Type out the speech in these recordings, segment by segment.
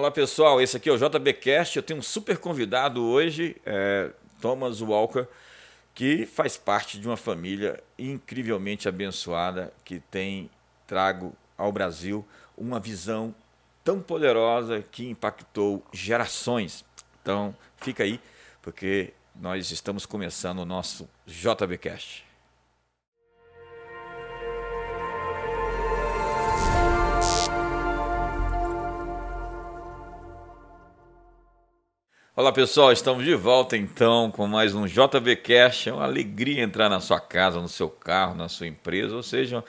Olá pessoal, esse aqui é o JBcast. Eu tenho um super convidado hoje, é Thomas Walker, que faz parte de uma família incrivelmente abençoada que tem trago ao Brasil uma visão tão poderosa que impactou gerações. Então, fica aí, porque nós estamos começando o nosso JBcast. Olá pessoal, estamos de volta então com mais um JBcast. É uma alegria entrar na sua casa, no seu carro, na sua empresa, ou seja,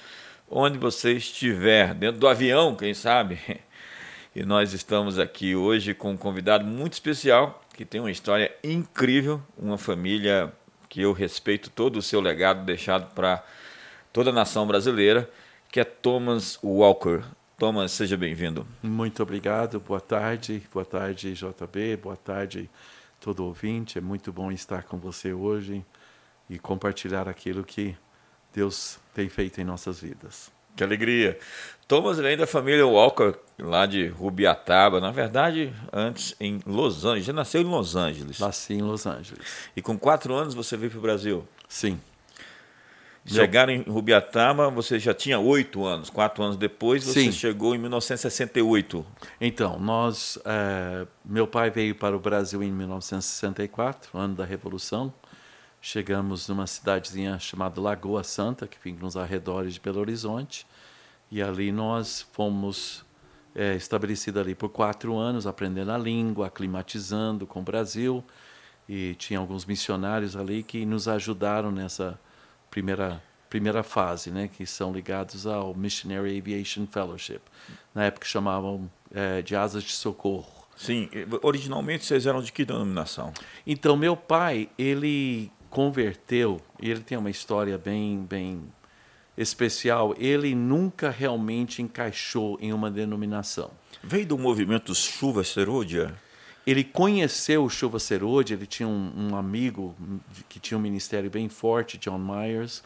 onde você estiver, dentro do avião, quem sabe. E nós estamos aqui hoje com um convidado muito especial que tem uma história incrível, uma família que eu respeito todo o seu legado deixado para toda a nação brasileira, que é Thomas Walker. Thomas, seja bem-vindo. Muito obrigado, boa tarde, boa tarde JB, boa tarde todo ouvinte. É muito bom estar com você hoje e compartilhar aquilo que Deus tem feito em nossas vidas. Que alegria. Thomas vem da família Walker, lá de Rubiataba, na verdade, antes em Los Angeles. Já nasceu em Los Angeles. Nasci em Los Angeles. E com quatro anos você veio para o Brasil? Sim. Chegaram em Rubiataba, você já tinha oito anos. Quatro anos depois, você Sim. chegou em 1968. Então, nós, eh, meu pai veio para o Brasil em 1964, ano da Revolução. Chegamos numa cidadezinha chamada Lagoa Santa, que fica nos arredores de Belo Horizonte. E ali nós fomos eh, estabelecidos ali por quatro anos, aprendendo a língua, aclimatizando com o Brasil. E tinha alguns missionários ali que nos ajudaram nessa primeira primeira fase, né, que são ligados ao Missionary Aviation Fellowship. Na época chamavam eh, de asas de socorro. Sim, originalmente vocês eram de que denominação? Então meu pai ele converteu ele tem uma história bem bem especial. Ele nunca realmente encaixou em uma denominação. Veio do movimento Chuva Serôdia? Ele conheceu o Chuva Serode, ele tinha um, um, amigo que tinha um ministério bem forte, John Myers,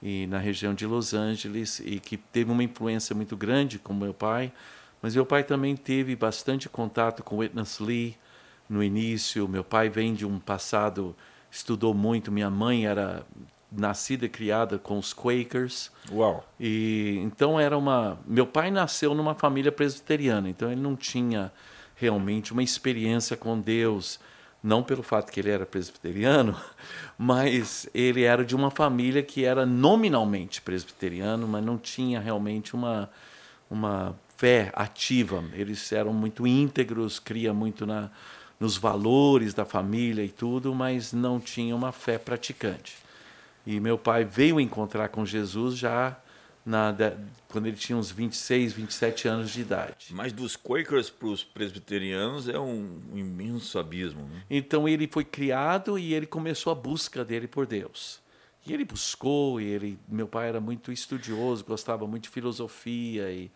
e na região de Los Angeles, e que teve uma influência muito grande com meu pai. Mas meu pai também teve bastante contato com Witness Lee no início. Meu pai vem de um passado, estudou muito. Minha mãe era nascida e criada com os Quakers. Uau! E então era uma. Meu pai nasceu numa família presbiteriana, então ele não tinha realmente uma experiência com Deus, não pelo fato que ele era presbiteriano, mas ele era de uma família que era nominalmente presbiteriano, mas não tinha realmente uma uma fé ativa. Eles eram muito íntegros, cria muito na nos valores da família e tudo, mas não tinha uma fé praticante. E meu pai veio encontrar com Jesus já na, quando ele tinha uns 26, 27 anos de idade. Mas dos Quakers para os presbiterianos é um imenso abismo. Né? Então ele foi criado e ele começou a busca dele por Deus. E ele buscou, e ele, meu pai era muito estudioso, gostava muito de filosofia e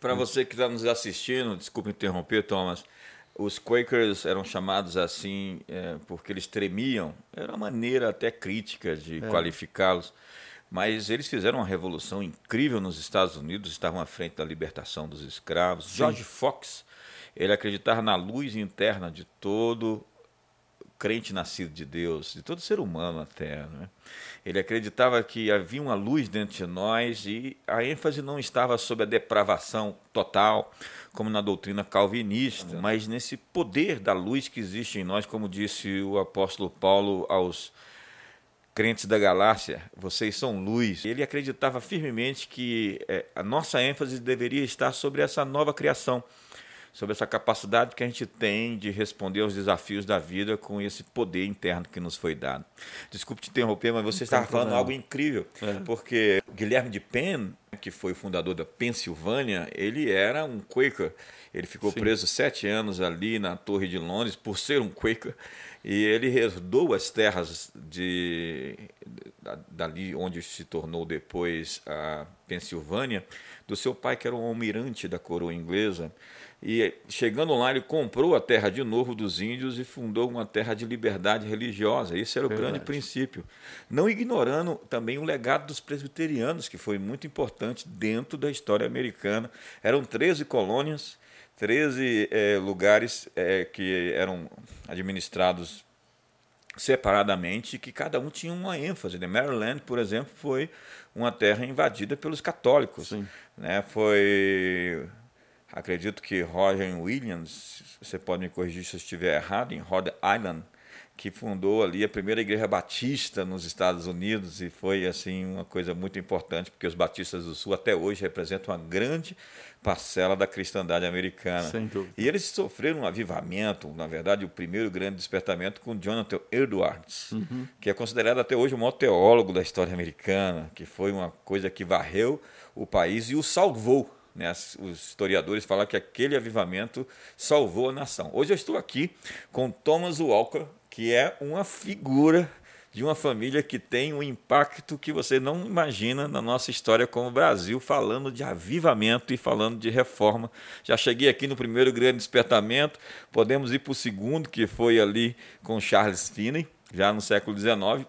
para você que está nos assistindo, desculpe interromper, Thomas, os Quakers eram chamados assim é, porque eles tremiam. Era uma maneira até crítica de é. qualificá-los. Mas eles fizeram uma revolução incrível nos Estados Unidos, estavam à frente da libertação dos escravos. Sim. George Fox, ele acreditava na luz interna de todo crente nascido de Deus, de todo ser humano até. Né? Ele acreditava que havia uma luz dentro de nós e a ênfase não estava sobre a depravação total, como na doutrina calvinista, mas nesse poder da luz que existe em nós, como disse o apóstolo Paulo aos crentes da galáxia, vocês são luz. Ele acreditava firmemente que é, a nossa ênfase deveria estar sobre essa nova criação, sobre essa capacidade que a gente tem de responder aos desafios da vida com esse poder interno que nos foi dado. Desculpe te interromper, mas você estava falando algo incrível, é. porque Guilherme de Penn, que foi o fundador da Pensilvânia, ele era um Quaker. Ele ficou Sim. preso sete anos ali na Torre de Londres por ser um Quaker. E ele herdou as terras de, dali onde se tornou depois a Pensilvânia, do seu pai, que era um almirante da coroa inglesa. E chegando lá, ele comprou a terra de novo dos índios e fundou uma terra de liberdade religiosa. Esse era o Verdade. grande princípio. Não ignorando também o legado dos presbiterianos, que foi muito importante dentro da história americana. Eram 13 colônias 13 é, lugares é, que eram administrados separadamente, que cada um tinha uma ênfase. Né? Maryland, por exemplo, foi uma terra invadida pelos católicos. Sim. Né? Foi, acredito que Roger Williams, você pode me corrigir se eu estiver errado, em Rhode Island, que fundou ali a primeira igreja batista nos Estados Unidos e foi assim uma coisa muito importante porque os batistas do Sul até hoje representam uma grande parcela da cristandade americana. E eles sofreram um avivamento, na verdade, o primeiro grande despertamento com Jonathan Edwards, uhum. que é considerado até hoje o maior teólogo da história americana, que foi uma coisa que varreu o país e o salvou. Né? Os historiadores falam que aquele avivamento salvou a nação. Hoje eu estou aqui com Thomas Walker, que é uma figura de uma família que tem um impacto que você não imagina na nossa história como Brasil, falando de avivamento e falando de reforma. Já cheguei aqui no primeiro grande despertamento, podemos ir para o segundo, que foi ali com Charles Finney, já no século XIX,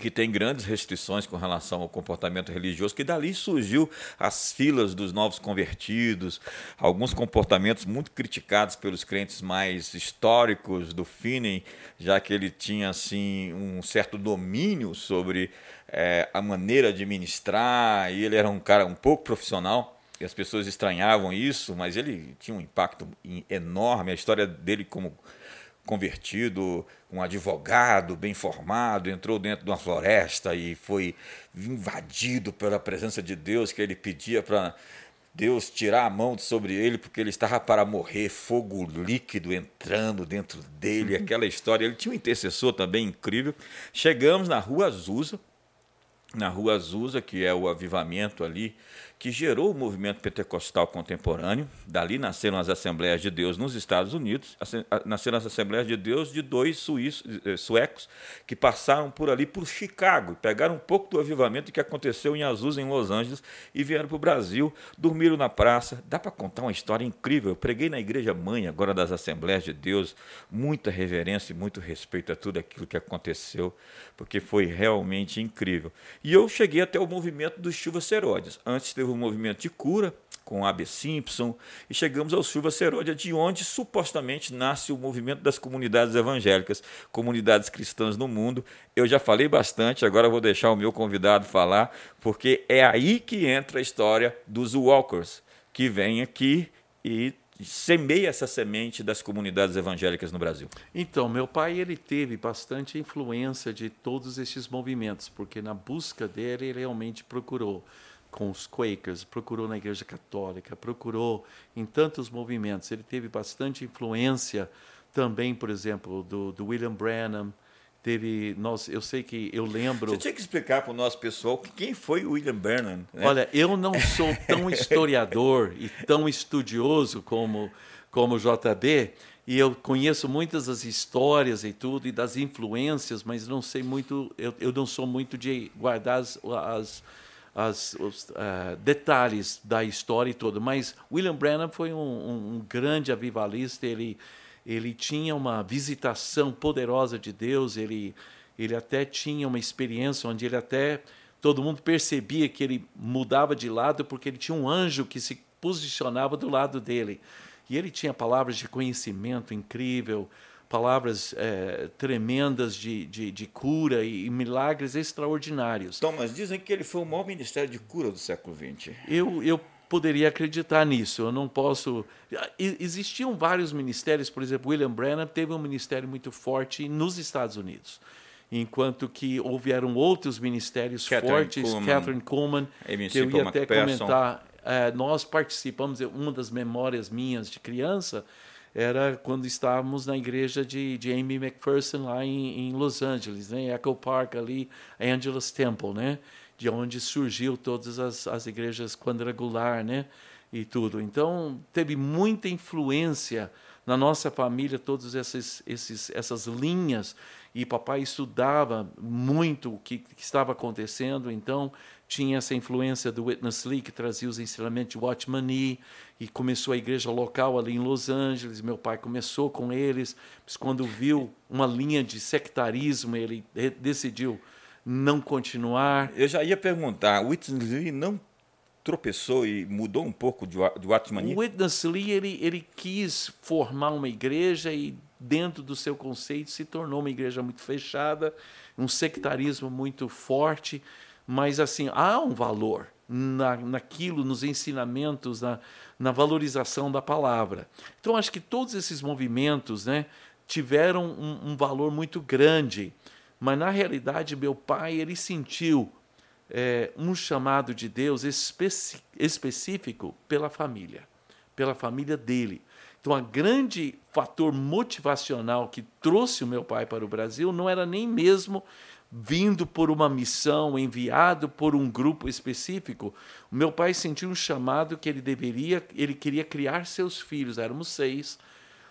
que tem grandes restrições com relação ao comportamento religioso, que dali surgiu as filas dos novos convertidos, alguns comportamentos muito criticados pelos crentes mais históricos do Finney, já que ele tinha assim um certo domínio sobre é, a maneira de ministrar, e ele era um cara um pouco profissional, e as pessoas estranhavam isso, mas ele tinha um impacto enorme, a história dele como convertido, um advogado bem formado, entrou dentro de uma floresta e foi invadido pela presença de Deus, que ele pedia para Deus tirar a mão sobre ele, porque ele estava para morrer, fogo líquido entrando dentro dele, aquela história. Ele tinha um intercessor também incrível. Chegamos na Rua Azusa, na Rua Azusa, que é o avivamento ali que gerou o movimento pentecostal contemporâneo. Dali nasceram as Assembleias de Deus nos Estados Unidos, nasceram as Assembleias de Deus de dois suíços, eh, suecos que passaram por ali, por Chicago, pegaram um pouco do avivamento que aconteceu em Azusa, em Los Angeles, e vieram para o Brasil, dormiram na praça. Dá para contar uma história incrível. Eu preguei na Igreja Mãe, agora das Assembleias de Deus, muita reverência e muito respeito a tudo aquilo que aconteceu, porque foi realmente incrível. E eu cheguei até o movimento dos Chuvas Serodes. Antes teve o movimento de cura com A.B. Simpson e chegamos ao Silva Seródia, de onde supostamente nasce o movimento das comunidades evangélicas, comunidades cristãs no mundo. Eu já falei bastante, agora vou deixar o meu convidado falar, porque é aí que entra a história dos Walkers, que vem aqui e semeia essa semente das comunidades evangélicas no Brasil? Então, meu pai ele teve bastante influência de todos esses movimentos, porque na busca dele ele realmente procurou com os Quakers, procurou na Igreja Católica, procurou em tantos movimentos. Ele teve bastante influência também, por exemplo, do, do William Branham. Teve, nós, eu sei que eu lembro. Você tinha que explicar para o nosso pessoal quem foi o William Branham. Né? Olha, eu não sou tão historiador e tão estudioso como como JB, e eu conheço muitas das histórias e tudo e das influências, mas não sei muito, eu, eu não sou muito de guardar as, as as, os uh, detalhes da história e tudo. Mas William Branham foi um, um, grande avivalista. Ele ele tinha uma visitação poderosa de Deus. Ele ele até tinha uma experiência onde ele até todo mundo percebia que ele mudava de lado porque ele tinha um anjo que se posicionava do lado dele. E ele tinha palavras de conhecimento incrível, palavras é, tremendas de, de, de cura e, milagres extraordinários. Thomas, dizem que ele foi o maior ministério de cura do século XX. Eu, eu poderia acreditar nisso, eu não posso... Existiam vários ministérios, por exemplo, William Branham teve um ministério muito forte nos Estados Unidos enquanto que houveram outros ministérios Catherine fortes, Kuhlman, Catherine Coleman, que eu ia até comentar. É, nós participamos, uma das memórias minhas de criança era quando estávamos na igreja de, de Amy McPherson lá em, em Los Angeles, né? Echo Park ali, Angelus Temple, né? De onde surgiu todas as, as igrejas quadrangular, né? E tudo. Então teve muita influência na nossa família todas essas, esses, essas linhas e papai estudava muito o que, que, estava acontecendo, então tinha essa influência do Witness Lee, que trazia os ensinamentos de Watchman Nee, e começou a igreja local ali em Los Angeles, meu pai começou com eles, mas quando viu uma linha de sectarismo, ele decidiu não continuar. Eu já ia perguntar, Witness Lee não tropeçou e mudou um pouco de, do Atmania? O Witness Lee ele, ele quis formar uma igreja e dentro do seu conceito se tornou uma igreja muito fechada, um sectarismo muito forte, mas assim há um valor na, naquilo, nos ensinamentos, na, na valorização da palavra. Então acho que todos esses movimentos, né, tiveram um, um valor muito grande, mas na realidade meu pai ele sentiu é, um chamado de Deus especi específico pela família, pela família dele. Então, o grande fator motivacional que trouxe o meu pai para o Brasil não era nem mesmo vindo por uma missão, enviado por um grupo específico. O meu pai sentiu um chamado que ele deveria, ele queria criar seus filhos, éramos seis,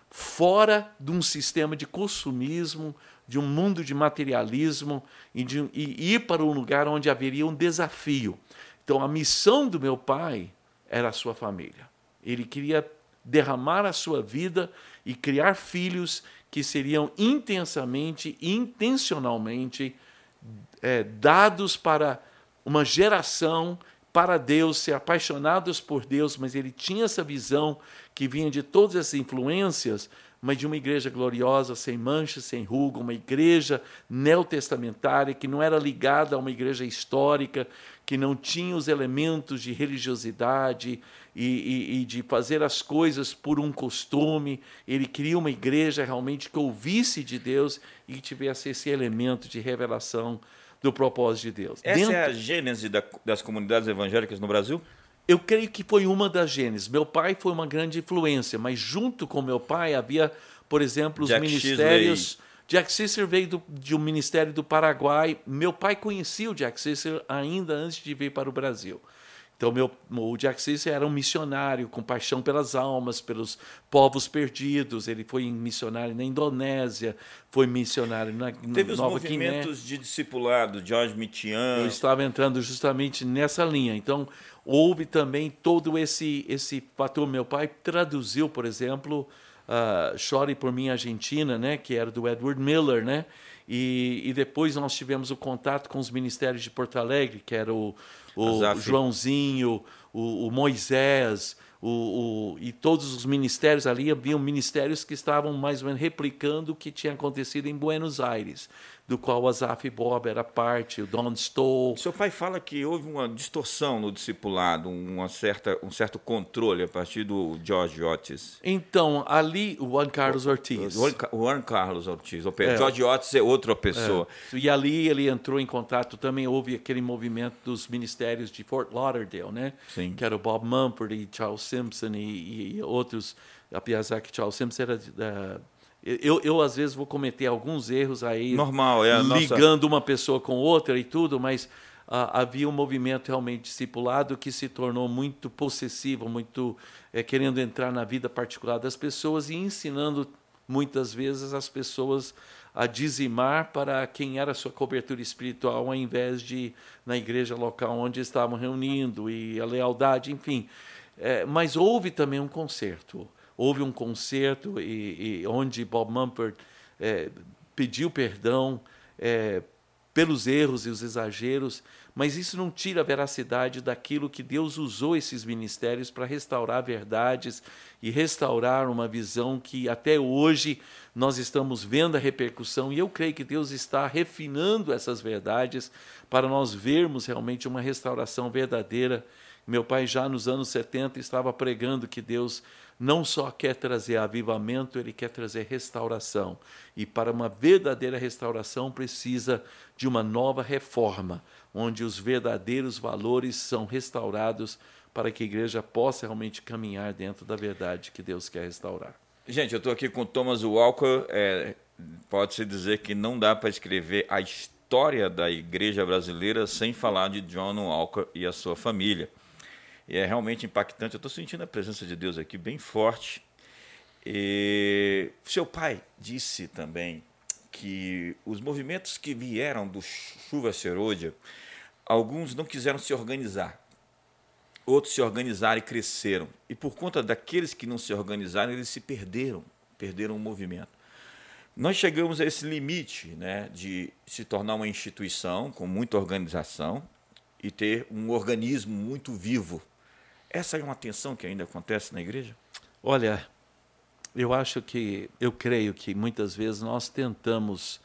fora de um sistema de consumismo, de um mundo de materialismo e, de, e ir para um lugar onde haveria um desafio. Então, a missão do meu pai era a sua família. Ele queria derramar a sua vida e criar filhos que seriam intensamente, intencionalmente é, dados para uma geração para Deus, ser apaixonados por Deus, mas ele tinha essa visão que vinha de todas essas influências, mas de uma igreja gloriosa, sem mancha, sem ruga, uma igreja neotestamentária que não era ligada a uma igreja histórica, que não tinha os elementos de religiosidade e, e, e de fazer as coisas por um costume. Ele queria uma igreja realmente que ouvisse de Deus e que tivesse esse elemento de revelação do propósito de Deus. Essa Dentro... é a gênese da, das comunidades evangélicas no Brasil? Eu creio que foi uma das gênesis. Meu pai foi uma grande influência, mas junto com meu pai havia, por exemplo, os Jack ministérios. Sisley. Jack Sisser veio do, de um ministério do Paraguai. Meu pai conhecia o Jack Sisser ainda antes de vir para o Brasil. Então, meu, o Jack Sisser era um missionário com paixão pelas almas, pelos povos perdidos. Ele foi missionário na Indonésia, foi missionário na, Teve Nova os movimentos Guiné. de discipulado, George Mitian. Eu estava entrando justamente nessa linha. Então, houve também todo esse, esse fator. Meu pai traduziu, por exemplo, uh, Chore por mim Argentina, né, que era do Edward Miller, né? E, e, depois nós tivemos o contato com os ministérios de Porto Alegre, que era o, o Joãozinho, o, o Moisés, o, o, e todos os ministérios ali haviam ministérios que estavam mais ou menos replicando o que tinha acontecido em Buenos Aires do qual o Azaf Bob era parte, o Don Stoll. Seu pai fala que houve uma distorção no discipulado, uma certa, um certo controle a partir do George Otis. Então, ali o Juan Carlos Ortiz. O Juan Carlos Ortiz. O é. George Otis é outra pessoa. É. E ali ele entrou em contato, também houve aquele movimento dos ministérios de Fort Lauderdale, né? Sim. Que era o Bob Mumford e Charles Simpson e, e outros, apesar que Charles Simpson era... Uh, eu, eu, às vezes, vou cometer alguns erros aí. Normal, é Ligando nossa... uma pessoa com outra e tudo, mas ah, havia um movimento realmente discipulado que se tornou muito possessivo, muito é, querendo entrar na vida particular das pessoas e ensinando muitas vezes as pessoas a dizimar para quem era a sua cobertura espiritual, ao invés de na igreja local onde estavam reunindo e a lealdade, enfim. É, mas houve também um conserto houve um concerto e, e onde Bob Mumford é, pediu perdão é, pelos erros e os exageros, mas isso não tira a veracidade daquilo que Deus usou esses ministérios para restaurar verdades e restaurar uma visão que até hoje nós estamos vendo a repercussão, e eu creio que Deus está refinando essas verdades para nós vermos realmente uma restauração verdadeira. Meu pai, já nos anos 70, estava pregando que Deus não só quer trazer avivamento, ele quer trazer restauração. E para uma verdadeira restauração precisa de uma nova reforma, onde os verdadeiros valores são restaurados para que a igreja possa realmente caminhar dentro da verdade que Deus quer restaurar. Gente, eu estou aqui com Thomas Walker. É, Pode-se dizer que não dá para escrever a história da igreja brasileira sem falar de John Walker e a sua família. E é realmente impactante. Eu estou sentindo a presença de Deus aqui bem forte. E seu pai disse também que os movimentos que vieram do Chuva Serôdia, alguns não quiseram se organizar. Outros se organizaram e cresceram. E por conta daqueles que não se organizaram, eles se perderam, perderam o movimento. Nós chegamos a esse limite né, de se tornar uma instituição com muita organização, e ter um organismo muito vivo. Essa é uma tensão que ainda acontece na igreja? Olha, eu acho que, eu creio que muitas vezes nós tentamos,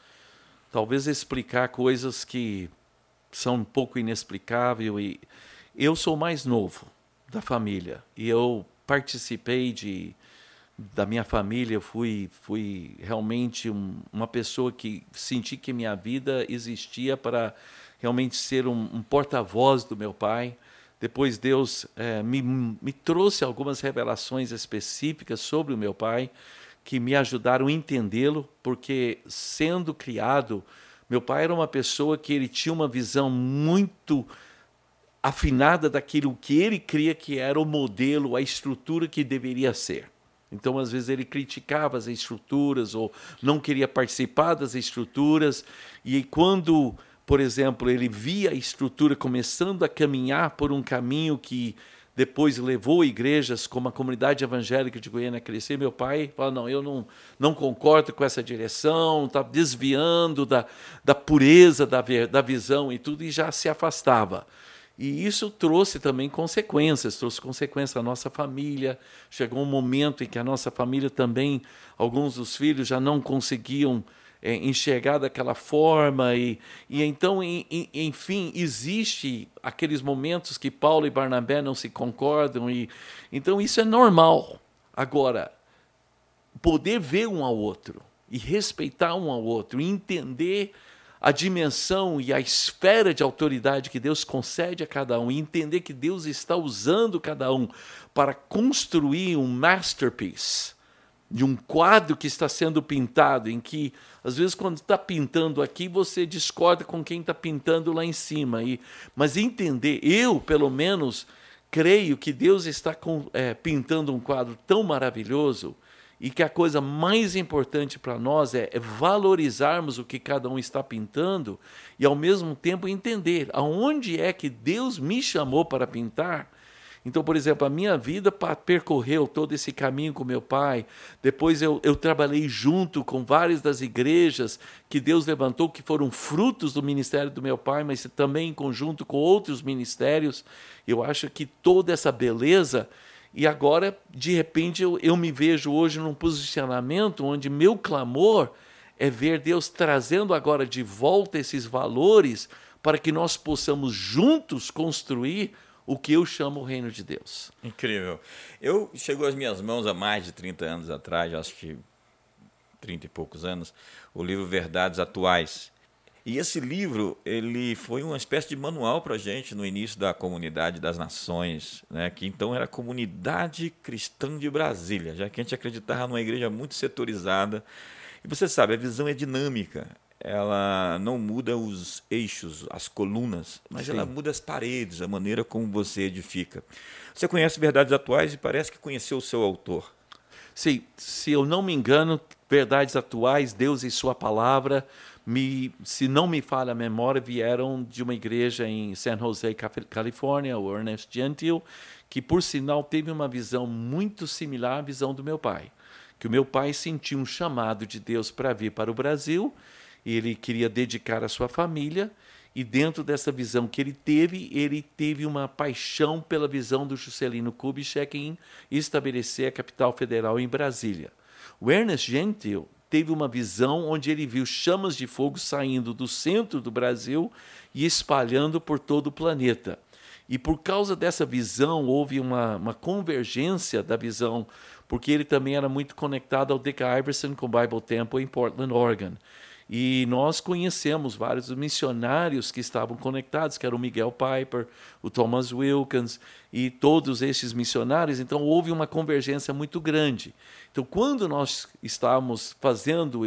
talvez, explicar coisas que são um pouco inexplicáveis. E eu sou mais novo da família e eu participei de da minha família, fui fui realmente um, uma pessoa que senti que minha vida existia para realmente ser um, um porta-voz do meu pai. Depois Deus é, me, me trouxe algumas revelações específicas sobre o meu pai que me ajudaram a entendê-lo, porque sendo criado, meu pai era uma pessoa que ele tinha uma visão muito afinada daquilo que ele cria que era o modelo, a estrutura que deveria ser. Então, às vezes, ele criticava as estruturas ou não queria participar das estruturas. E quando por exemplo, ele via a estrutura começando a caminhar por um caminho que depois levou igrejas como a comunidade evangélica de Goiânia a crescer. Meu pai fala: não, eu não, não concordo com essa direção, está desviando da, da pureza da, da visão e tudo, e já se afastava. E isso trouxe também consequências, trouxe consequências à nossa família. Chegou um momento em que a nossa família também, alguns dos filhos já não conseguiam é, enxergar daquela forma e, e então em, em, enfim existe aqueles momentos que Paulo e Barnabé não se concordam e então isso é normal. Agora poder ver um ao outro e respeitar um ao outro entender a dimensão e a esfera de autoridade que Deus concede a cada um e entender que Deus está usando cada um para construir um masterpiece de um quadro que está sendo pintado, em que, às vezes, quando está pintando aqui, você discorda com quem está pintando lá em cima. E, mas entender, eu, pelo menos, creio que Deus está com, é, pintando um quadro tão maravilhoso e que a coisa mais importante para nós é, é, valorizarmos o que cada um está pintando e, ao mesmo tempo, entender aonde é que Deus me chamou para pintar então, por exemplo, a minha vida percorreu todo esse caminho com meu pai. Depois eu, eu trabalhei junto com várias das igrejas que Deus levantou, que foram frutos do ministério do meu pai, mas também em conjunto com outros ministérios. Eu acho que toda essa beleza. E agora, de repente, eu, eu me vejo hoje num posicionamento onde meu clamor é ver Deus trazendo agora de volta esses valores para que nós possamos juntos construir o que eu chamo o reino de Deus. Incrível. Eu chegou às minhas mãos há mais de 30 anos atrás, acho que 30 e poucos anos, o livro Verdades Atuais. E esse livro, ele foi uma espécie de manual para a gente no início da comunidade das nações, né? que então era a comunidade cristã de Brasília, já que a gente acreditava numa igreja muito setorizada. E você sabe, a visão é dinâmica, ela não muda os eixos, as colunas, mas Sim. ela muda as paredes, a maneira como você edifica. Você conhece Verdades Atuais e parece que conheceu o seu autor. Sim, se eu não me engano, Verdades Atuais, Deus e Sua Palavra, me, se não me falha a memória, vieram de uma igreja em San Jose, Califórnia, o Ernest Gentil, que por sinal teve uma visão muito similar à visão do meu pai. Que o meu pai sentiu um chamado de Deus para vir para o Brasil ele queria dedicar a sua família e dentro dessa visão que ele teve, ele teve uma paixão pela visão do Juscelino Kubitschek em estabelecer a capital federal em Brasília. O Ernest Gentil teve uma visão onde ele viu chamas de fogo saindo do centro do Brasil e espalhando por todo o planeta. E por causa dessa visão, houve uma, uma convergência da visão, porque ele também era muito conectado ao Dick Iverson com o Bible Temple em Portland, Oregon. E nós conhecemos vários missionários que estavam conectados, que eram o Miguel Piper, o Thomas Wilkins e todos esses missionários. Então houve uma convergência muito grande. Então, quando nós estávamos fazendo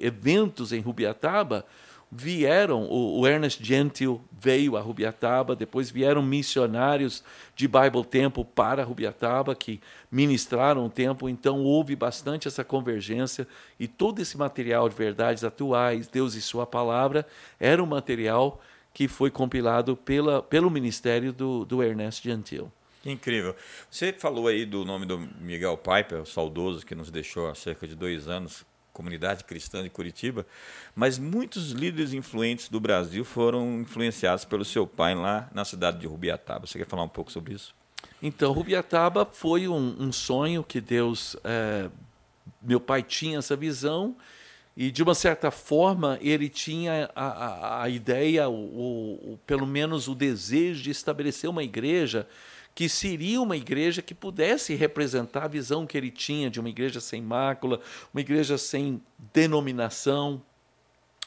eventos em Rubiataba, vieram, o, o Ernest Gentil veio a Rubiataba, depois vieram missionários de Bible Temple para Rubiataba, que ministraram o tempo, então houve bastante essa convergência, e todo esse material de verdades atuais, Deus e Sua Palavra, era um material que foi compilado pela, pelo ministério do, do Ernest Gentil. Incrível. Você falou aí do nome do Miguel Piper, o saudoso, que nos deixou há cerca de dois anos comunidade cristã de Curitiba, mas muitos líderes influentes do Brasil foram influenciados pelo seu pai lá na cidade de Rubiataba. Você quer falar um pouco sobre isso? Então, Rubiataba foi um, um sonho que Deus. É, meu pai tinha essa visão e, de uma certa forma, ele tinha a, a, a ideia, o, o, pelo menos o desejo de estabelecer uma igreja que seria uma igreja que pudesse representar a visão que ele tinha de uma igreja sem mácula, uma igreja sem denominação,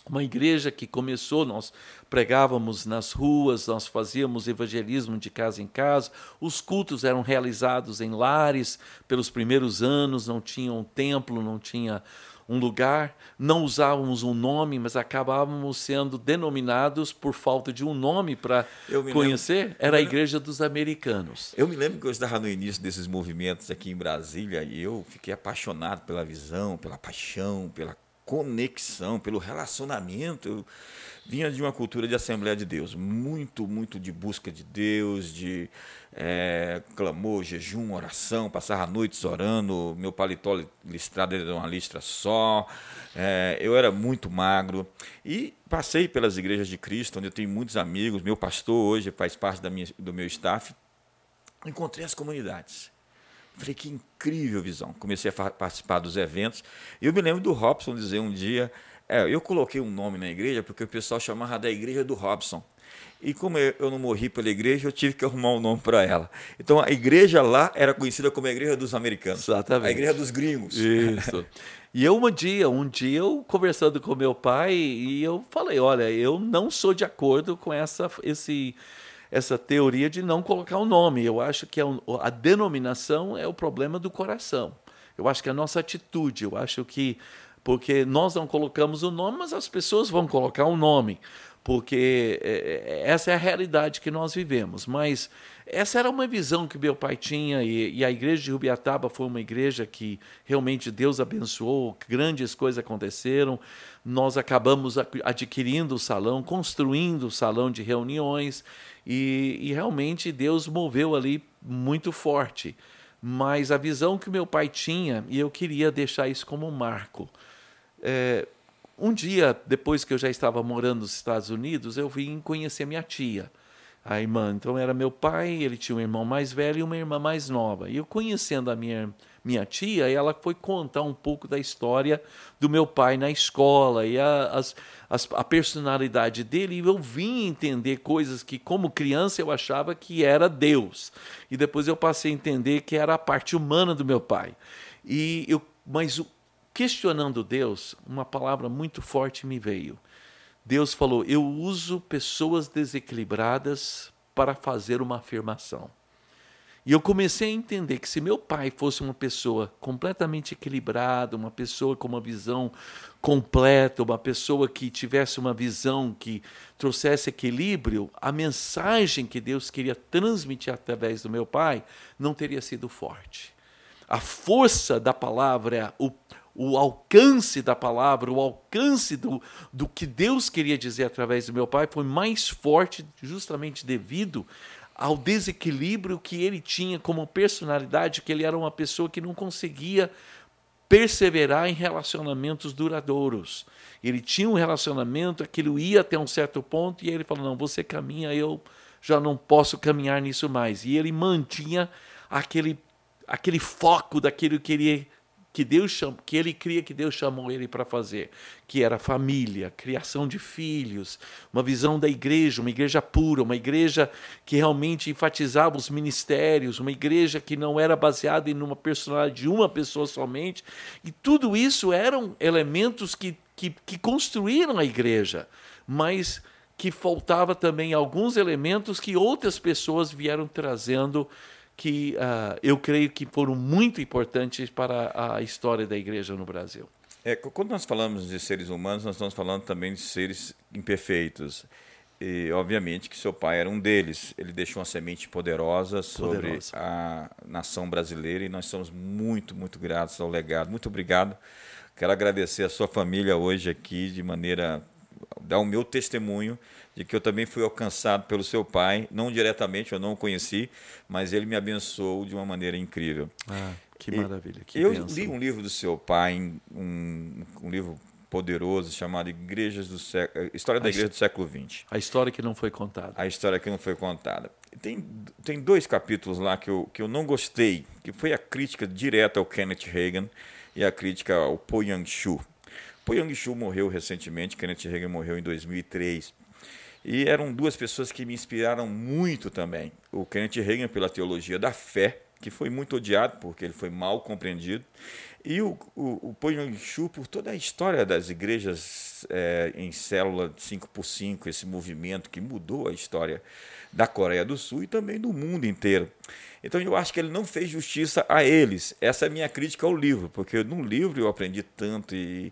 uma igreja que começou, nós pregávamos nas ruas, nós fazíamos evangelismo de casa em casa, os cultos eram realizados em lares pelos primeiros anos, não tinha um templo, não tinha um lugar, não usávamos um nome, mas acabávamos sendo denominados por falta de um nome para conhecer. Lembro, era a Igreja dos Americanos. Eu me lembro que eu estava no início desses movimentos aqui em Brasília e eu fiquei apaixonado pela visão, pela paixão, pela conexão, pelo relacionamento. Eu vinha de uma cultura de Assembleia de Deus, muito, muito de busca de Deus, de é, clamor, jejum, oração, passava noites orando, meu paletó listrado era uma listra só, é, eu era muito magro e passei pelas igrejas de Cristo, onde eu tenho muitos amigos, meu pastor hoje faz parte da minha, do meu staff, encontrei as comunidades. Falei, que incrível visão. Comecei a participar dos eventos. E eu me lembro do Robson dizer um dia: é, eu coloquei um nome na igreja porque o pessoal chamava da igreja do Robson. E como eu não morri pela igreja, eu tive que arrumar um nome para ela. Então a igreja lá era conhecida como a igreja dos americanos. Exatamente. A igreja dos gringos. Isso. E eu um dia, um dia eu conversando com meu pai e eu falei, olha, eu não sou de acordo com essa esse essa teoria de não colocar o nome. Eu acho que a, a denominação é o problema do coração. Eu acho que a nossa atitude, eu acho que porque nós não colocamos o nome, mas as pessoas vão colocar o nome, porque é, é, essa é a realidade que nós vivemos. Mas essa era uma visão que meu pai tinha e, e, a igreja de Rubiataba foi uma igreja que realmente Deus abençoou, grandes coisas aconteceram. Nós acabamos adquirindo o salão, construindo o salão de reuniões e, e realmente Deus moveu ali muito forte. Mas a visão que meu pai tinha, e eu queria deixar isso como um marco. É, um dia, depois que eu já estava morando nos Estados Unidos, eu vim conhecer minha tia, a irmã. Então era meu pai, ele tinha um irmão mais velho e uma irmã mais nova. E eu conhecendo a minha minha tia, ela foi contar um pouco da história do meu pai na escola e a, as, as, a personalidade dele. E eu vim entender coisas que, como criança, eu achava que era Deus. E depois eu passei a entender que era a parte humana do meu pai. E eu, mas questionando Deus, uma palavra muito forte me veio. Deus falou: Eu uso pessoas desequilibradas para fazer uma afirmação. E eu comecei a entender que se meu pai fosse uma pessoa completamente equilibrada, uma pessoa com uma visão completa, uma pessoa que tivesse uma visão que trouxesse equilíbrio, a mensagem que Deus queria transmitir através do meu pai não teria sido forte. A força da palavra, o, o alcance da palavra, o alcance do, do que Deus queria dizer através do meu pai foi mais forte justamente devido ao desequilíbrio que ele tinha como personalidade, que ele era uma pessoa que não conseguia perseverar em relacionamentos duradouros. Ele tinha um relacionamento, aquilo ia até um certo ponto, e ele falou: Não, você caminha, eu já não posso caminhar nisso mais. E ele mantinha aquele, aquele foco daquilo que ele que Deus que ele cria que Deus chamou ele para fazer, que era família, criação de filhos, uma visão da igreja, uma igreja pura, uma igreja que realmente enfatizava os ministérios, uma igreja que não era baseada em uma personalidade de uma pessoa somente, e tudo isso eram elementos que, que, que construíram a igreja, mas que faltava também alguns elementos que outras pessoas vieram trazendo que uh, eu creio que foram muito importantes para a história da igreja no Brasil. É, quando nós falamos de seres humanos, nós estamos falando também de seres imperfeitos. E, obviamente, que seu pai era um deles. Ele deixou uma semente poderosa sobre poderosa. a nação brasileira e nós somos muito, muito gratos ao legado. Muito obrigado. Quero agradecer a sua família hoje aqui de maneira dar o meu testemunho de que eu também fui alcançado pelo seu pai, não diretamente, eu não o conheci, mas ele me abençoou de uma maneira incrível. Ah. Que maravilha. Que eu li um livro do seu pai, um, um livro poderoso chamado Igrejas do Século, História da a Igreja do Século XX. A história que não foi contada. A história que não foi contada. Tem, tem dois capítulos lá que eu, que eu não gostei, que foi a crítica direta ao Kenneth Reagan e a crítica ao Po Yang-shu. Po Yang-shu morreu recentemente, Kenneth Reagan morreu em 2003. E eram duas pessoas que me inspiraram muito também. O Kenneth Reagan pela teologia da fé, que foi muito odiado porque ele foi mal compreendido, e o, o, o Po Yang-shu por toda a história das igrejas é, em célula 5x5, esse movimento que mudou a história da Coreia do Sul e também do mundo inteiro. Então eu acho que ele não fez justiça a eles. Essa é a minha crítica ao livro, porque no livro eu aprendi tanto e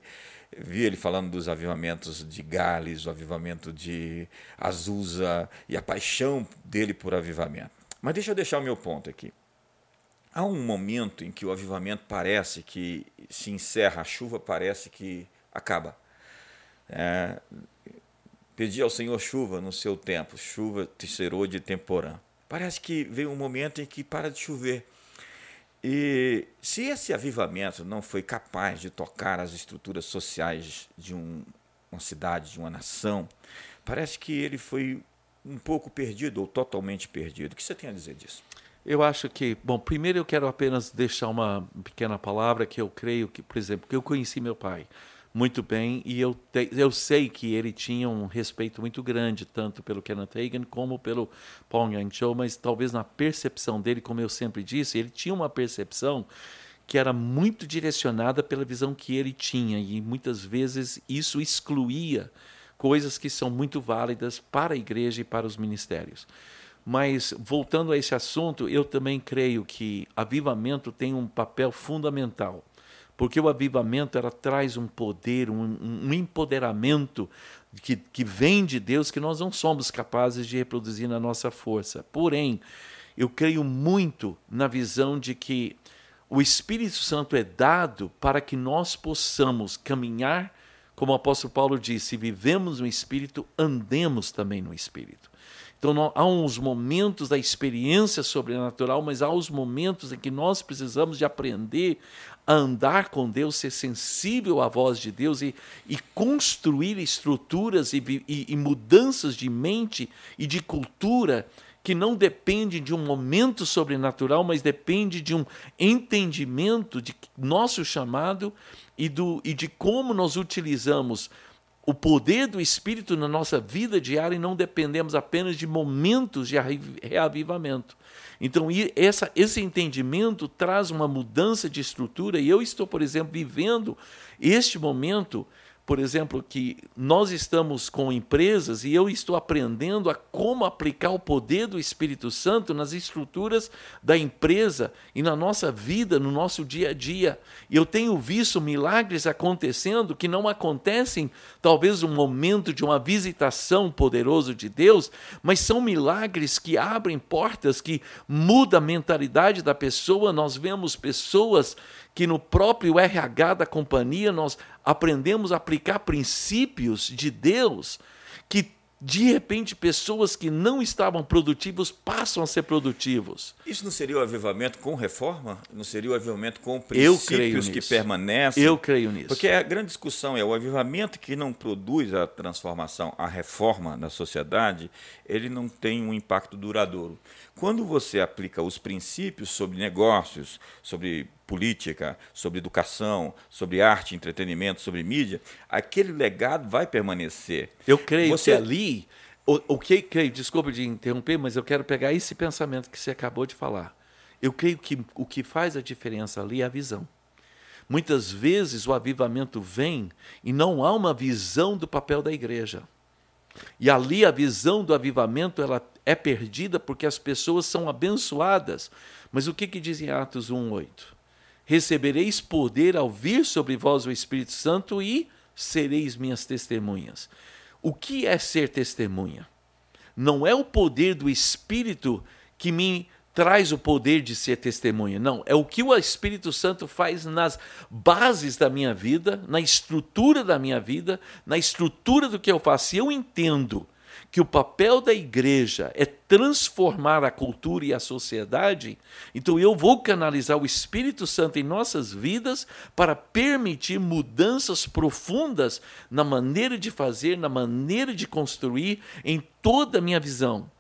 vi ele falando dos avivamentos de Gales, o avivamento de Azusa e a paixão dele por avivamento. Mas deixa eu deixar o meu ponto aqui. Há um momento em que o avivamento parece que se encerra, a chuva parece que acaba. É, Pedi ao Senhor chuva no seu tempo, chuva serou de temporã. Parece que veio um momento em que para de chover. E se esse avivamento não foi capaz de tocar as estruturas sociais de um, uma cidade, de uma nação, parece que ele foi um pouco perdido ou totalmente perdido. O que você tem a dizer disso? Eu acho que, bom, primeiro eu quero apenas deixar uma pequena palavra que eu creio que, por exemplo, que eu conheci meu pai muito bem e eu, te, eu sei que ele tinha um respeito muito grande tanto pelo Kenneth Hagan como pelo Paul Yang-cho, mas talvez na percepção dele, como eu sempre disse, ele tinha uma percepção que era muito direcionada pela visão que ele tinha e muitas vezes isso excluía coisas que são muito válidas para a igreja e para os ministérios. Mas voltando a esse assunto, eu também creio que avivamento tem um papel fundamental porque o avivamento ela traz um poder, um, um empoderamento que, que vem de Deus que nós não somos capazes de reproduzir na nossa força. Porém, eu creio muito na visão de que o Espírito Santo é dado para que nós possamos caminhar, como o apóstolo Paulo disse, se vivemos no Espírito, andemos também no Espírito. Então, há uns momentos da experiência sobrenatural, mas há os momentos em que nós precisamos de aprender a andar com Deus, ser sensível à voz de Deus e, e construir estruturas e, e, e mudanças de mente e de cultura que não depende de um momento sobrenatural, mas depende de um entendimento de nosso chamado e, do, e de como nós utilizamos o poder do Espírito na nossa vida diária e não dependemos apenas de momentos de reavivamento. Então, essa, esse entendimento traz uma mudança de estrutura, e eu estou, por exemplo, vivendo este momento por exemplo, que nós estamos com empresas e eu estou aprendendo a como aplicar o poder do Espírito Santo nas estruturas da empresa e na nossa vida, no nosso dia a dia. Eu tenho visto milagres acontecendo que não acontecem talvez no momento de uma visitação poderosa de Deus, mas são milagres que abrem portas, que mudam a mentalidade da pessoa. Nós vemos pessoas que no próprio RH da companhia nós aprendemos a aplicar princípios de Deus que de repente pessoas que não estavam produtivos passam a ser produtivos. Isso não seria o avivamento com reforma? Não seria o avivamento com princípios que permanecem? Eu creio nisso. Porque a grande discussão é o avivamento que não produz a transformação, a reforma na sociedade, ele não tem um impacto duradouro. Quando você aplica os princípios sobre negócios, sobre política, sobre educação, sobre arte, entretenimento, sobre mídia, aquele legado vai permanecer. Eu creio você... que ali, o, o que creio, desculpe de interromper, mas eu quero pegar esse pensamento que você acabou de falar. Eu creio que o que faz a diferença ali é a visão. Muitas vezes o avivamento vem e não há uma visão do papel da igreja. E ali a visão do avivamento ela é perdida porque as pessoas são abençoadas. Mas o que, que diz em Atos 1,8? recebereis poder ao vir sobre vós o Espírito Santo e sereis minhas testemunhas. O que é ser testemunha? Não é o poder do Espírito que me traz o poder de ser testemunha. Não, é o que o Espírito Santo faz nas bases da minha vida, na estrutura da minha vida, na estrutura do que eu faço. Se eu entendo que o papel da igreja é transformar a cultura e a sociedade, então eu vou canalizar o Espírito Santo em nossas vidas para permitir mudanças profundas na maneira de fazer, na maneira de construir, em toda a minha visão.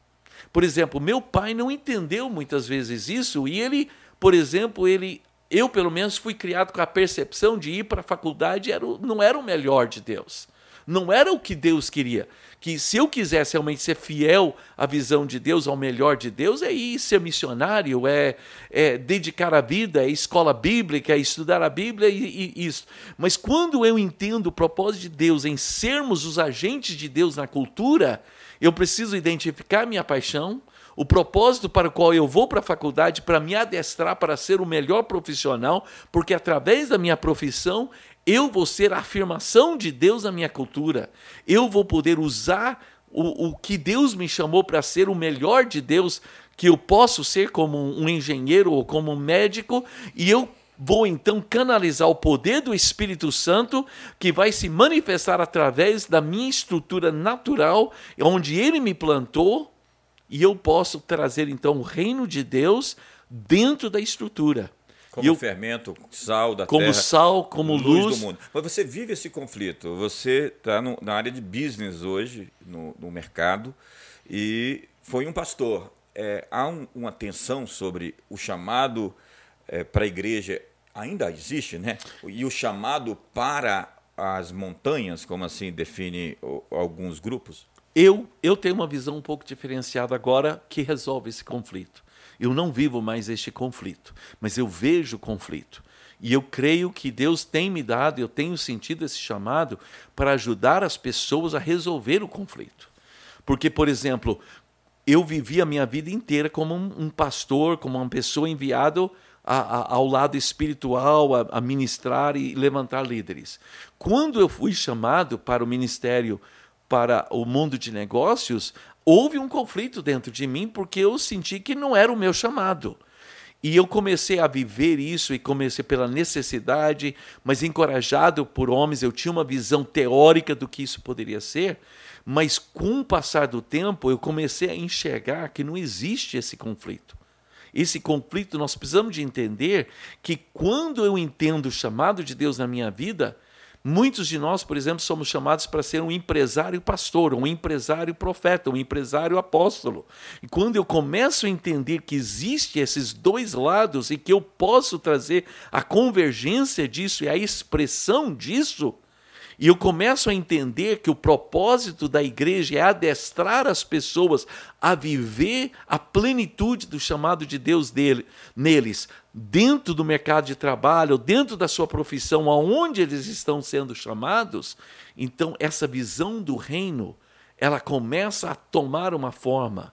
Por exemplo, meu pai não entendeu muitas vezes isso e ele, por exemplo, ele eu pelo menos fui criado com a percepção de ir para a faculdade era, não era o melhor de Deus. Não era o que Deus queria. Que se eu quisesse realmente ser fiel à visão de Deus, ao melhor de Deus, é ir ser missionário, é, é dedicar a vida, é escola bíblica, é estudar a Bíblia e, e isso. Mas quando eu entendo o propósito de Deus em sermos os agentes de Deus na cultura, eu preciso identificar minha paixão, o propósito para o qual eu vou para a faculdade para me adestrar para ser o melhor profissional, porque através da minha profissão eu vou ser a afirmação de Deus na minha cultura. Eu vou poder usar o, o que Deus me chamou para ser o melhor de Deus, que eu posso ser como um engenheiro ou como um médico, e eu vou então canalizar o poder do Espírito Santo que vai se manifestar através da minha estrutura natural, onde ele me plantou, e eu posso trazer então o reino de Deus dentro da estrutura. Como eu, fermento, sal da como terra. Como sal, como luz. luz. do mundo. Mas você vive esse conflito. Você está na área de business hoje, no, no mercado, e foi um pastor. É, há um, uma tensão sobre o chamado é, para a igreja, ainda existe, né? E o chamado para as montanhas, como assim define alguns grupos? Eu, eu tenho uma visão um pouco diferenciada agora que resolve esse conflito. Eu não vivo mais este conflito, mas eu vejo o conflito. E eu creio que Deus tem me dado, eu tenho sentido esse chamado para ajudar as pessoas a resolver o conflito. Porque, por exemplo, eu vivi a minha vida inteira como um, um pastor, como uma pessoa enviado a, a, ao lado espiritual, a, a ministrar e levantar líderes. Quando eu fui chamado para o ministério para o mundo de negócios, houve um conflito dentro de mim porque eu senti que não era o meu chamado. E eu comecei a viver isso e comecei pela necessidade, mas encorajado por homens, eu tinha uma visão teórica do que isso poderia ser, mas com o passar do tempo eu comecei a enxergar que não existe esse conflito. Esse conflito nós precisamos de entender que quando eu entendo o chamado de Deus na minha vida, Muitos de nós, por exemplo, somos chamados para ser um empresário pastor, um empresário profeta, um empresário apóstolo. E quando eu começo a entender que existe esses dois lados e que eu posso trazer a convergência disso e a expressão disso, e eu começo a entender que o propósito da igreja é adestrar as pessoas a viver a plenitude do chamado de Deus dele, neles, dentro do mercado de trabalho, dentro da sua profissão, aonde eles estão sendo chamados. Então, essa visão do reino, ela começa a tomar uma forma.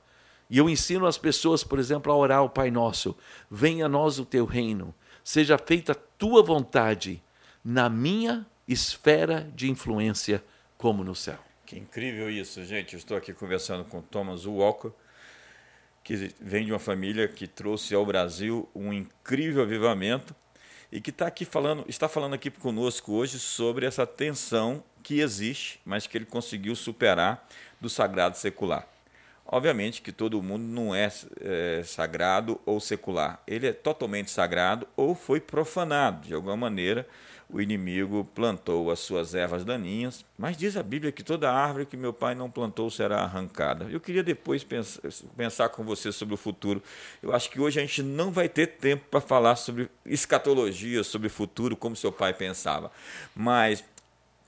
E eu ensino as pessoas, por exemplo, a orar o Pai Nosso: venha a nós o teu reino, seja feita a tua vontade, na minha esfera de influência como no céu. Que incrível isso, gente. Eu estou aqui conversando com Thomas Walker, que vem de uma família que trouxe ao Brasil um incrível avivamento e que está aqui falando, está falando aqui conosco hoje sobre essa tensão que existe, mas que ele conseguiu superar do sagrado secular. Obviamente que todo mundo não é, é, sagrado ou secular. Ele é totalmente sagrado ou foi profanado de alguma maneira o inimigo plantou as suas ervas daninhas, mas diz a Bíblia que toda árvore que meu pai não plantou será arrancada. Eu queria depois pensar, pensar com você sobre o futuro. Eu acho que hoje a gente não vai ter tempo para falar sobre escatologia, sobre futuro, como seu pai pensava. Mas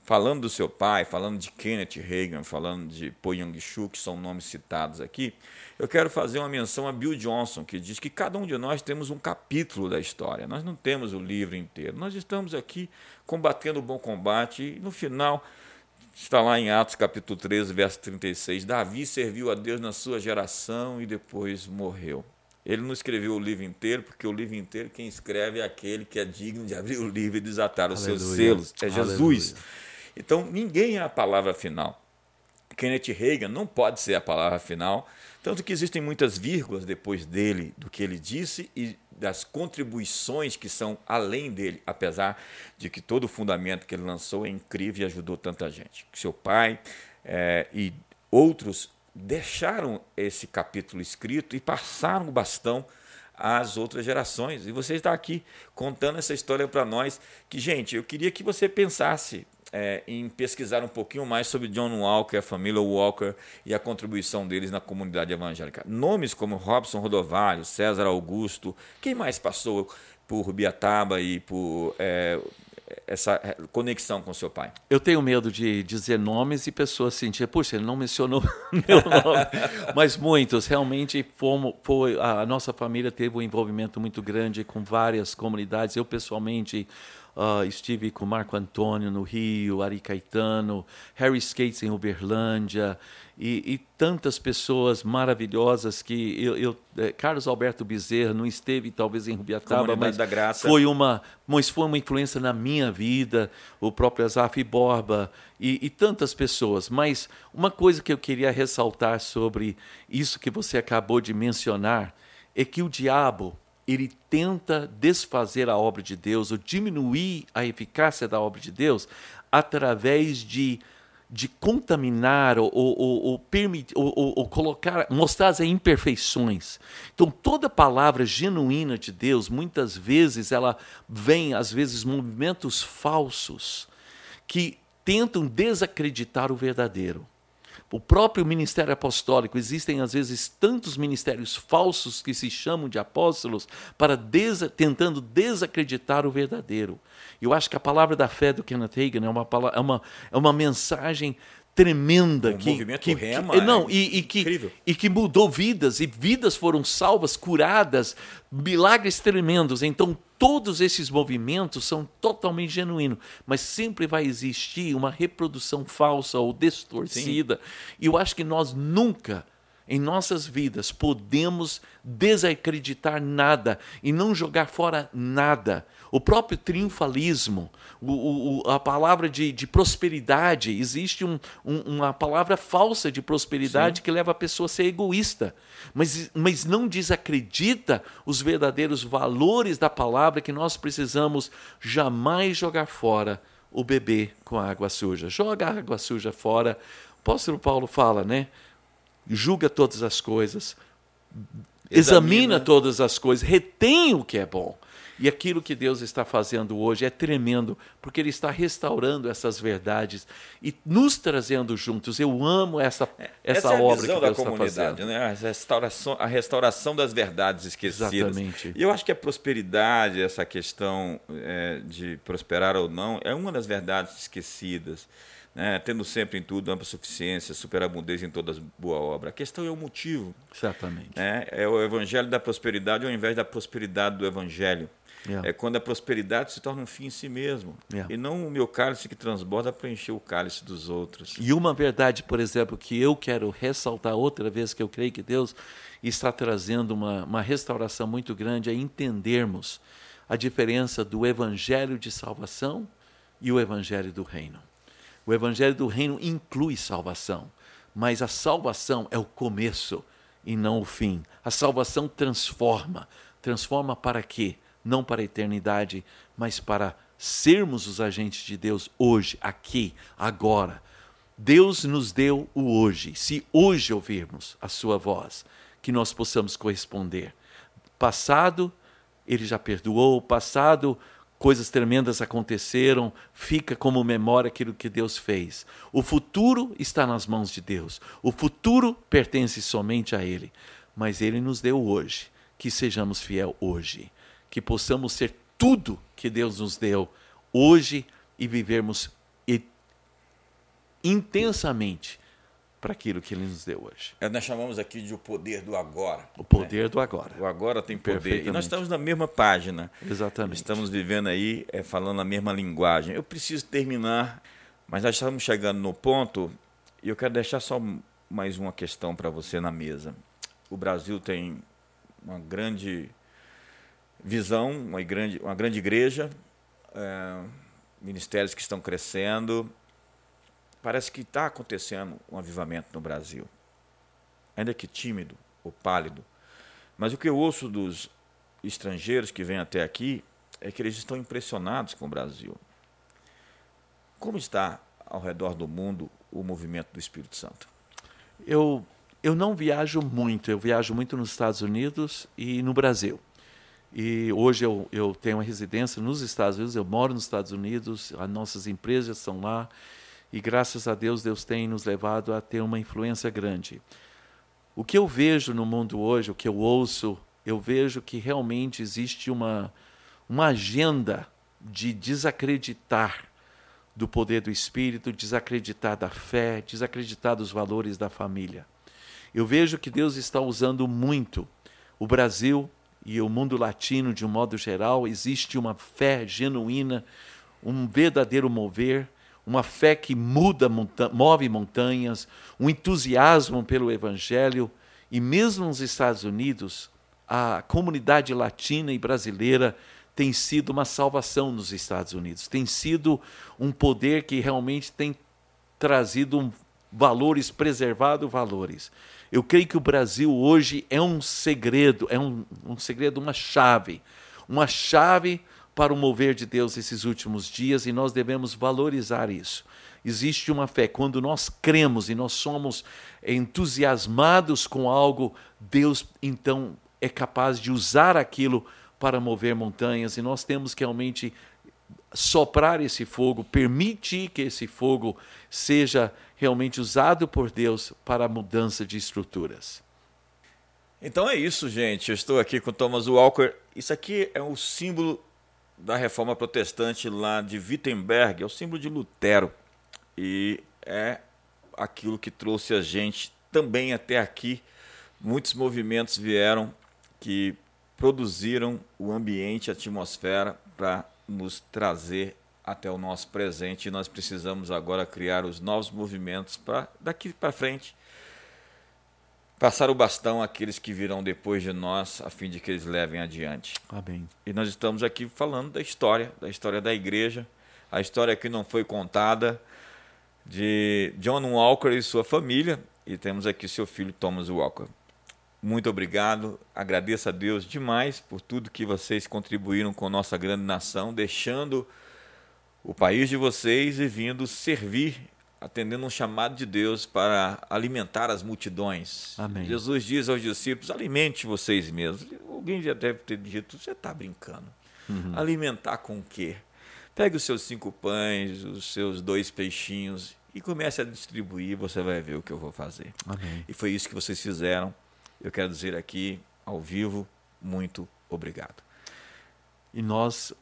falando do seu pai, falando de Kenneth Reagan, falando de Po Young-soo, que são nomes citados aqui, eu quero fazer uma menção a Bill Johnson, que diz que cada um de nós temos um capítulo da história, nós não temos o livro inteiro. Nós estamos aqui combatendo o bom combate e no final está lá em Atos capítulo 13, verso 36, Davi serviu a Deus na sua geração e depois morreu. Ele não escreveu o livro inteiro, porque o livro inteiro quem escreve é aquele que é digno de abrir o livro e desatar os Aleluia. seus selos, é Jesus. Aleluia. Então ninguém é a palavra final. Kenneth Reagan não pode ser a palavra final, tanto que existem muitas vírgulas depois dele, do que ele disse e das contribuições que são além dele, apesar de que todo o fundamento que ele lançou é incrível e ajudou tanta gente. Seu pai é, e outros deixaram esse capítulo escrito e passaram o bastão às outras gerações. E você está aqui contando essa história para nós. Que, gente, eu queria que você pensasse é, em pesquisar um pouquinho mais sobre John Walker, a família Walker e a contribuição deles na comunidade evangélica. Nomes como Robson Rodovalho, César Augusto, quem mais passou por Biataba e por é, essa conexão com seu pai? Eu tenho medo de dizer nomes e pessoas sentir, puxa, ele não mencionou meu nome. Mas muitos, realmente, fomos, foi, a nossa família teve um envolvimento muito grande com várias comunidades. Eu, pessoalmente, Uh, estive com Marco Antônio no Rio, Ari Caetano, Harry Skates em Uberlândia e, e tantas pessoas maravilhosas que eu, eu é, Carlos Alberto Bezerra não esteve talvez em Rubiataba, mas foi uma, mas foi uma influência na minha vida, o próprio Azaf Borba e, e tantas pessoas. Mas uma coisa que eu queria ressaltar sobre isso que você acabou de mencionar é que o diabo ele tenta desfazer a obra de Deus ou diminuir a eficácia da obra de Deus através de, de contaminar ou, ou, ou, permitir, ou, ou, colocar, mostrar as imperfeições. Então, toda palavra genuína de Deus, muitas vezes, ela vem, às vezes, movimentos falsos que tentam desacreditar o verdadeiro o próprio ministério apostólico, existem às vezes tantos ministérios falsos que se chamam de apóstolos para desa, tentando desacreditar o verdadeiro. Eu acho que a palavra da fé do Kenneth Hagin é uma, é uma, é uma mensagem tremenda um que, movimento que, rema, que não é e, e, que incrível. e que mudou vidas e vidas foram salvas curadas milagres tremendos então todos esses movimentos são totalmente genuínos mas sempre vai existir uma reprodução falsa ou distorcida Sim. e eu acho que nós nunca em nossas vidas podemos desacreditar nada e não jogar fora nada. O próprio triunfalismo, o, o, a palavra de, de prosperidade, existe um, um, uma palavra falsa de prosperidade Sim. que leva a pessoa a ser egoísta, mas, mas não desacredita os verdadeiros valores da palavra que nós precisamos jamais jogar fora o bebê com a água suja. Joga a água suja fora. O apóstolo Paulo fala, né? julga todas as coisas, examina, examina todas as coisas, retém o que é bom. E aquilo que Deus está fazendo hoje é tremendo, porque Ele está restaurando essas verdades e nos trazendo juntos. Eu amo essa, é, essa, essa é obra que Deus da está fazendo. Né? A, restauração, a restauração das verdades esquecidas. Exatamente. E eu acho que a prosperidade, essa questão é, de prosperar ou não, é uma das verdades esquecidas né, tendo sempre em tudo ampla suficiência, superabundância em todas boa obra. A questão é o motivo. Exatamente. Né? É o evangelho da prosperidade ao invés da prosperidade do evangelho. Yeah. É quando a prosperidade se torna um fim em si mesmo. Yeah. E não o meu cálice que transborda para encher o cálice dos outros. E uma verdade, por exemplo, que eu quero ressaltar outra vez, que eu creio que Deus está trazendo uma, uma restauração muito grande, é entendermos a diferença do evangelho de salvação e o evangelho do reino. O evangelho do reino inclui salvação, mas a salvação é o começo e não o fim. A salvação transforma. Transforma para quê? Não para a eternidade, mas para sermos os agentes de Deus hoje, aqui, agora. Deus nos deu o hoje. Se hoje ouvirmos a sua voz, que nós possamos corresponder. Passado, ele já perdoou. Passado, coisas tremendas aconteceram, fica como memória aquilo que Deus fez. O futuro está nas mãos de Deus. O futuro pertence somente a Ele. Mas Ele nos deu hoje. Que sejamos fiel hoje. Que possamos ser tudo que Deus nos deu hoje e vivermos intensamente para aquilo que ele nos deu hoje. É, nós chamamos aqui de o poder do agora. O poder né? do agora. O agora tem poder. E nós estamos na mesma página. Exatamente. Estamos vivendo aí, é, falando a mesma linguagem. Eu preciso terminar, mas nós estamos chegando no ponto e eu quero deixar só mais uma questão para você na mesa. O Brasil tem uma grande visão, uma grande, uma grande igreja, é, ministérios que estão crescendo, parece que está acontecendo um avivamento no Brasil. Ainda que tímido ou pálido. Mas o que eu ouço dos estrangeiros que vêm até aqui é que eles estão impressionados com o Brasil. Como está ao redor do mundo o movimento do Espírito Santo? Eu, Eu não viajo muito, eu viajo muito nos Estados Unidos e no Brasil. E hoje eu, eu tenho uma residência nos Estados Unidos, eu moro nos Estados Unidos, as nossas empresas estão lá, e graças a Deus, Deus tem nos levado a ter uma influência grande. O que eu vejo no mundo hoje, o que eu ouço, eu vejo que realmente existe uma, uma agenda de desacreditar do poder do Espírito, desacreditar da fé, desacreditar dos valores da família. Eu vejo que Deus está usando muito o Brasil e o mundo latino de um modo geral. Existe uma fé genuína, um verdadeiro mover, uma fé que muda, move montanhas, um entusiasmo pelo Evangelho. E mesmo nos Estados Unidos, a comunidade latina e brasileira tem sido uma salvação nos Estados Unidos, tem sido um poder que realmente tem trazido valores, preservado valores. Eu creio que o Brasil hoje é um segredo, é um, um segredo, uma chave, uma chave para o mover de Deus esses últimos dias e nós devemos valorizar isso. Existe uma fé, quando nós cremos e nós somos entusiasmados com algo, Deus então é capaz de usar aquilo para mover montanhas e nós temos que realmente soprar esse fogo, permitir que esse fogo seja realmente usado por Deus para a mudança de estruturas. Então é isso, gente. Eu estou aqui com Thomas Walker. Isso aqui é o símbolo da reforma protestante lá de Wittenberg, é o símbolo de Lutero. E é aquilo que trouxe a gente também até aqui. Muitos movimentos vieram que produziram o ambiente, a atmosfera para nos trazer até o nosso presente e nós precisamos agora criar os novos movimentos para daqui para frente passar o bastão àqueles que virão depois de nós, a fim de que eles levem adiante. Amém. E nós estamos aqui falando da história, da história da igreja, a história que não foi contada de John Walker e sua família, e temos aqui seu filho Thomas Walker. Muito obrigado, agradeço a Deus demais por tudo que vocês contribuíram com nossa grande nação, deixando o país de vocês e vindo servir, atendendo um chamado de Deus para alimentar as multidões. Amém. Jesus diz aos discípulos: alimente vocês mesmos. Alguém já deve ter dito: você está brincando. Uhum. Alimentar com o quê? Pegue os seus cinco pães, os seus dois peixinhos e comece a distribuir, você vai ver o que eu vou fazer. Amém. E foi isso que vocês fizeram. Eu quero dizer aqui, ao vivo, muito obrigado. E nós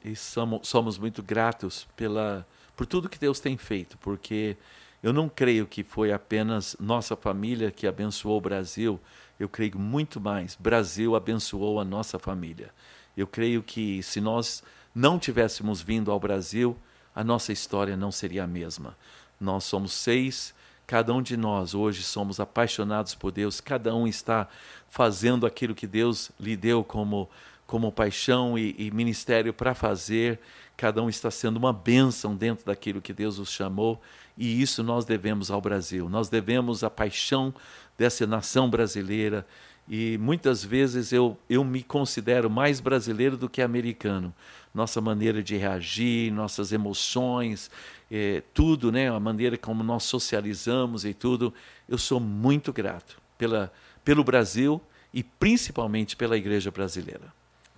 somos, muito gratos pela, por tudo que Deus tem feito, porque eu não creio que foi apenas nossa família que abençoou o Brasil, eu creio muito mais. Brasil abençoou a nossa família. Eu creio que se nós não tivéssemos vindo ao Brasil, a nossa história não seria a mesma. Nós somos seis Cada um de nós hoje somos apaixonados por Deus, cada um está fazendo aquilo que Deus lhe deu como, como paixão e, e ministério para fazer, cada um está sendo uma bênção dentro daquilo que Deus os chamou, e isso nós devemos ao Brasil, nós devemos a paixão dessa nação brasileira, e muitas vezes eu, eu me considero mais brasileiro do que americano. Nossa maneira de reagir, nossas emoções, é, tudo, né, a maneira como nós socializamos e tudo, eu sou muito grato pela, pelo Brasil e principalmente pela igreja brasileira.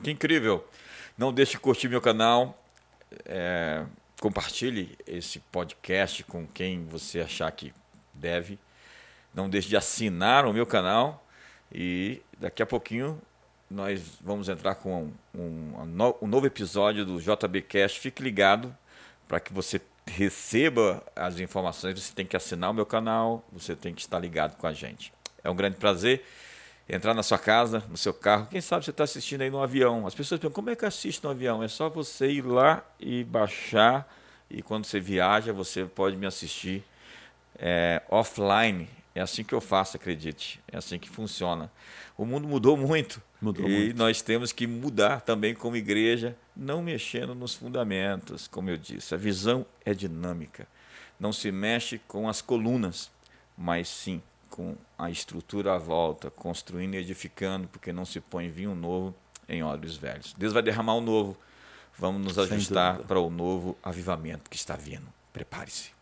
Que incrível! Não deixe de curtir meu canal, é, compartilhe esse podcast com quem você achar que deve. Não deixe de assinar o meu canal e daqui a pouquinho nós vamos entrar com um, um, um novo episódio do JBcast. Fique ligado para que você receba as informações, você tem que assinar o meu canal, você tem que estar ligado com a gente. É um grande prazer entrar na sua casa, no seu carro. Quem sabe você está assistindo aí no avião. As pessoas perguntam, como é que assiste no avião? É só você ir lá e baixar, e quando você viaja, você pode me assistir é, offline. É assim que eu faço, acredite. É assim que funciona. O mundo mudou muito. Mudou e muito. nós temos que mudar também como igreja, não mexendo nos fundamentos, como eu disse. A visão é dinâmica. Não se mexe com as colunas, mas sim com a estrutura à volta, construindo e edificando, porque não se põe vinho novo em olhos velhos. Deus vai derramar o novo. Vamos nos ajustar para o novo avivamento que está vindo. Prepare-se.